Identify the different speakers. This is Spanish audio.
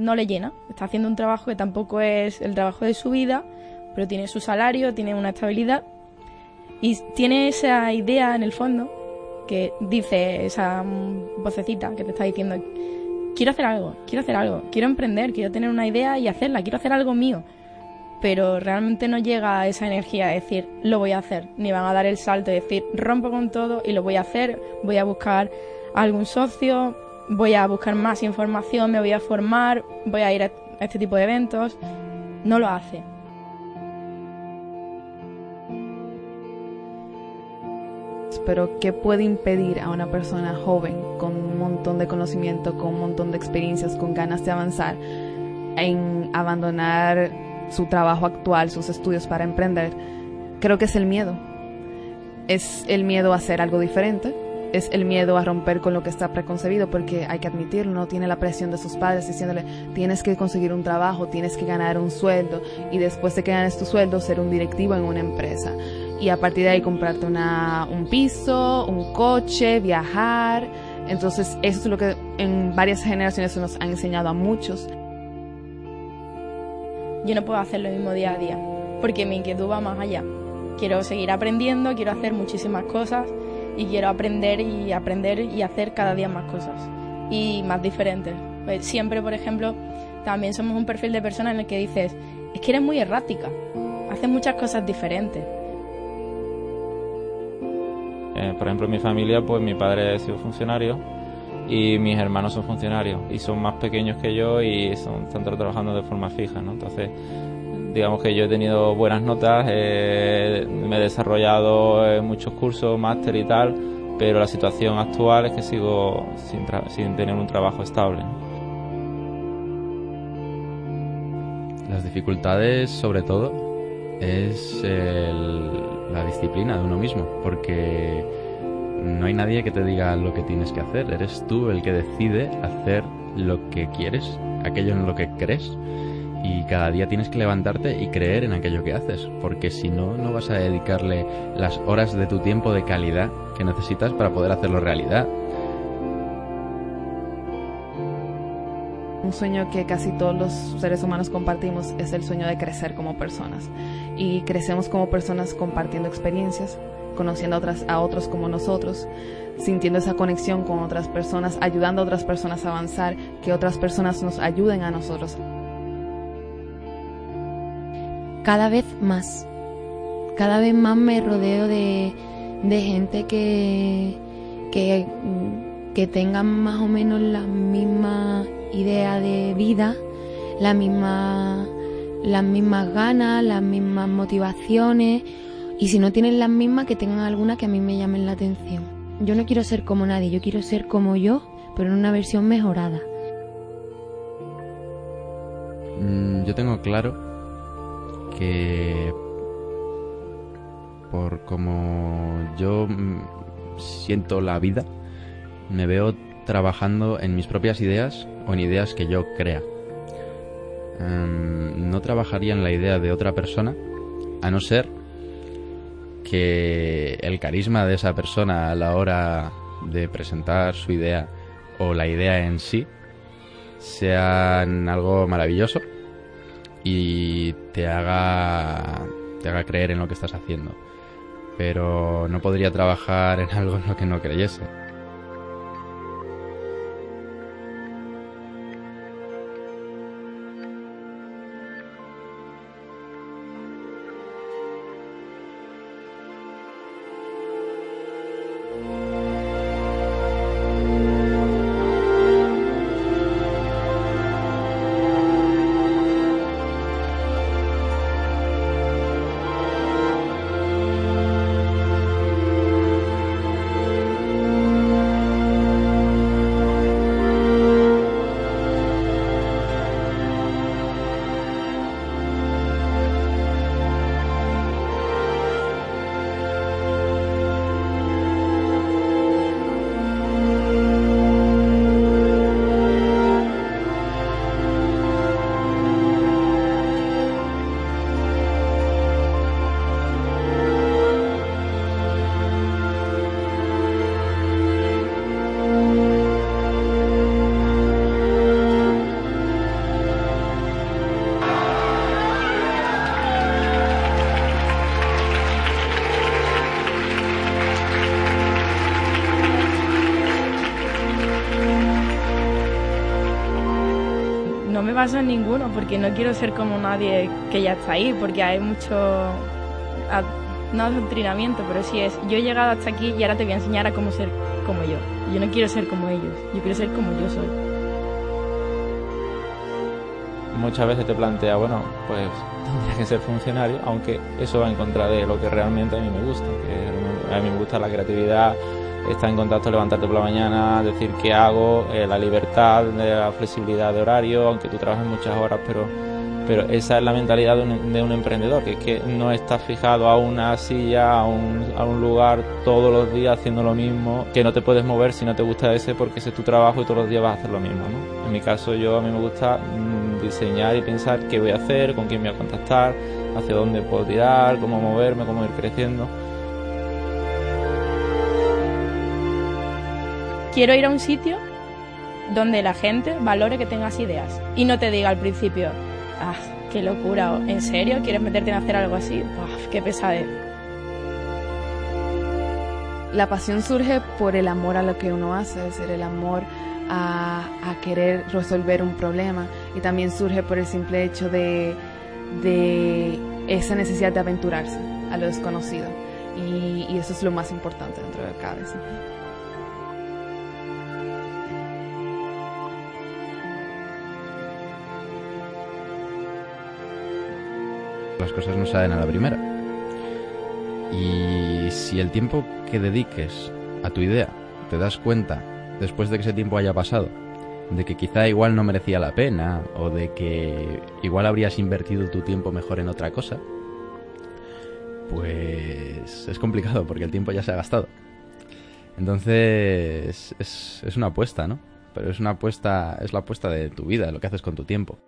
Speaker 1: no le llena. Está haciendo un trabajo que tampoco es el trabajo de su vida, pero tiene su salario, tiene una estabilidad y tiene esa idea en el fondo que dice esa vocecita que te está diciendo, quiero hacer algo, quiero hacer algo, quiero emprender, quiero tener una idea y hacerla, quiero hacer algo mío. Pero realmente no llega a esa energía de decir, lo voy a hacer, ni van a dar el salto de decir, rompo con todo y lo voy a hacer, voy a buscar algún socio, voy a buscar más información, me voy a formar, voy a ir a este tipo de eventos. No lo hace.
Speaker 2: pero ¿qué puede impedir a una persona joven con un montón de conocimiento, con un montón de experiencias, con ganas de avanzar, en abandonar su trabajo actual, sus estudios para emprender? Creo que es el miedo. Es el miedo a hacer algo diferente, es el miedo a romper con lo que está preconcebido, porque hay que admitirlo, no tiene la presión de sus padres diciéndole tienes que conseguir un trabajo, tienes que ganar un sueldo y después de que ganes tu sueldo ser un directivo en una empresa y a partir de ahí comprarte una, un piso, un coche, viajar. Entonces eso es lo que en varias generaciones nos han enseñado a muchos.
Speaker 1: Yo no puedo hacer lo mismo día a día porque mi inquietud va más allá. Quiero seguir aprendiendo, quiero hacer muchísimas cosas y quiero aprender y aprender y hacer cada día más cosas y más diferentes. Pues siempre, por ejemplo, también somos un perfil de persona en el que dices, es que eres muy errática, haces muchas cosas diferentes
Speaker 3: eh, por ejemplo, en mi familia, pues mi padre ha sido funcionario y mis hermanos son funcionarios y son más pequeños que yo y son, están trabajando de forma fija, ¿no? Entonces, digamos que yo he tenido buenas notas, me he desarrollado en muchos cursos, máster y tal, pero la situación actual es que sigo sin, sin tener un trabajo estable.
Speaker 4: Las dificultades, sobre todo, es el la disciplina de uno mismo, porque no hay nadie que te diga lo que tienes que hacer, eres tú el que decide hacer lo que quieres, aquello en lo que crees. Y cada día tienes que levantarte y creer en aquello que haces, porque si no, no vas a dedicarle las horas de tu tiempo de calidad que necesitas para poder hacerlo realidad.
Speaker 2: Un sueño que casi todos los seres humanos compartimos es el sueño de crecer como personas y crecemos como personas compartiendo experiencias, conociendo a, otras, a otros como nosotros, sintiendo esa conexión con otras personas, ayudando a otras personas a avanzar, que otras personas nos ayuden a nosotros.
Speaker 5: Cada vez más, cada vez más me rodeo de, de gente que, que, que tengan más o menos la misma idea de vida, la misma las mismas ganas, las mismas motivaciones y si no tienen las mismas que tengan alguna que a mí me llamen la atención. Yo no quiero ser como nadie, yo quiero ser como yo, pero en una versión mejorada.
Speaker 4: Mm, yo tengo claro que por como yo mm, siento la vida, me veo trabajando en mis propias ideas o en ideas que yo crea. Em, no trabajaría en la idea de otra persona a no ser que el carisma de esa persona a la hora de presentar su idea o la idea en sí sean algo maravilloso y te haga te haga creer en lo que estás haciendo. Pero no podría trabajar en algo en lo que no creyese
Speaker 1: baso en ninguno porque no quiero ser como nadie que ya está ahí, porque hay mucho, no adoctrinamiento, pero sí es, yo he llegado hasta aquí y ahora te voy a enseñar a cómo ser como yo. Yo no quiero ser como ellos, yo quiero ser como yo soy.
Speaker 3: muchas veces te plantea, bueno, pues tendría que ser funcionario, aunque eso va en contra de lo que realmente a mí me gusta, que a mí me gusta la creatividad, estar en contacto, levantarte por la mañana, decir qué hago, eh, la libertad, de la flexibilidad de horario, aunque tú trabajes muchas horas, pero pero esa es la mentalidad de un, de un emprendedor, que es que no estás fijado a una silla, a un, a un lugar todos los días haciendo lo mismo, que no te puedes mover si no te gusta ese porque ese es tu trabajo y todos los días vas a hacer lo mismo, ¿no? En mi caso yo a mí me gusta mm, diseñar y pensar qué voy a hacer, con quién voy a contactar, hacia dónde puedo tirar, cómo moverme, cómo ir creciendo.
Speaker 1: Quiero ir a un sitio donde la gente valore que tengas ideas y no te diga al principio, ah, qué locura, o, ¿en serio quieres meterte en hacer algo así? Uf, qué pesadez.
Speaker 2: La pasión surge por el amor a lo que uno hace, es decir, el amor a, a querer resolver un problema y también surge por el simple hecho de, de esa necesidad de aventurarse a lo desconocido y, y eso es lo más importante dentro de cada vez.
Speaker 4: Las cosas no salen a la primera. Y si el tiempo que dediques a tu idea te das cuenta, después de que ese tiempo haya pasado, de que quizá igual no merecía la pena o de que igual habrías invertido tu tiempo mejor en otra cosa, pues es complicado porque el tiempo ya se ha gastado. Entonces es, es una apuesta, ¿no? Pero es una apuesta, es la apuesta de tu vida, lo que haces con tu tiempo.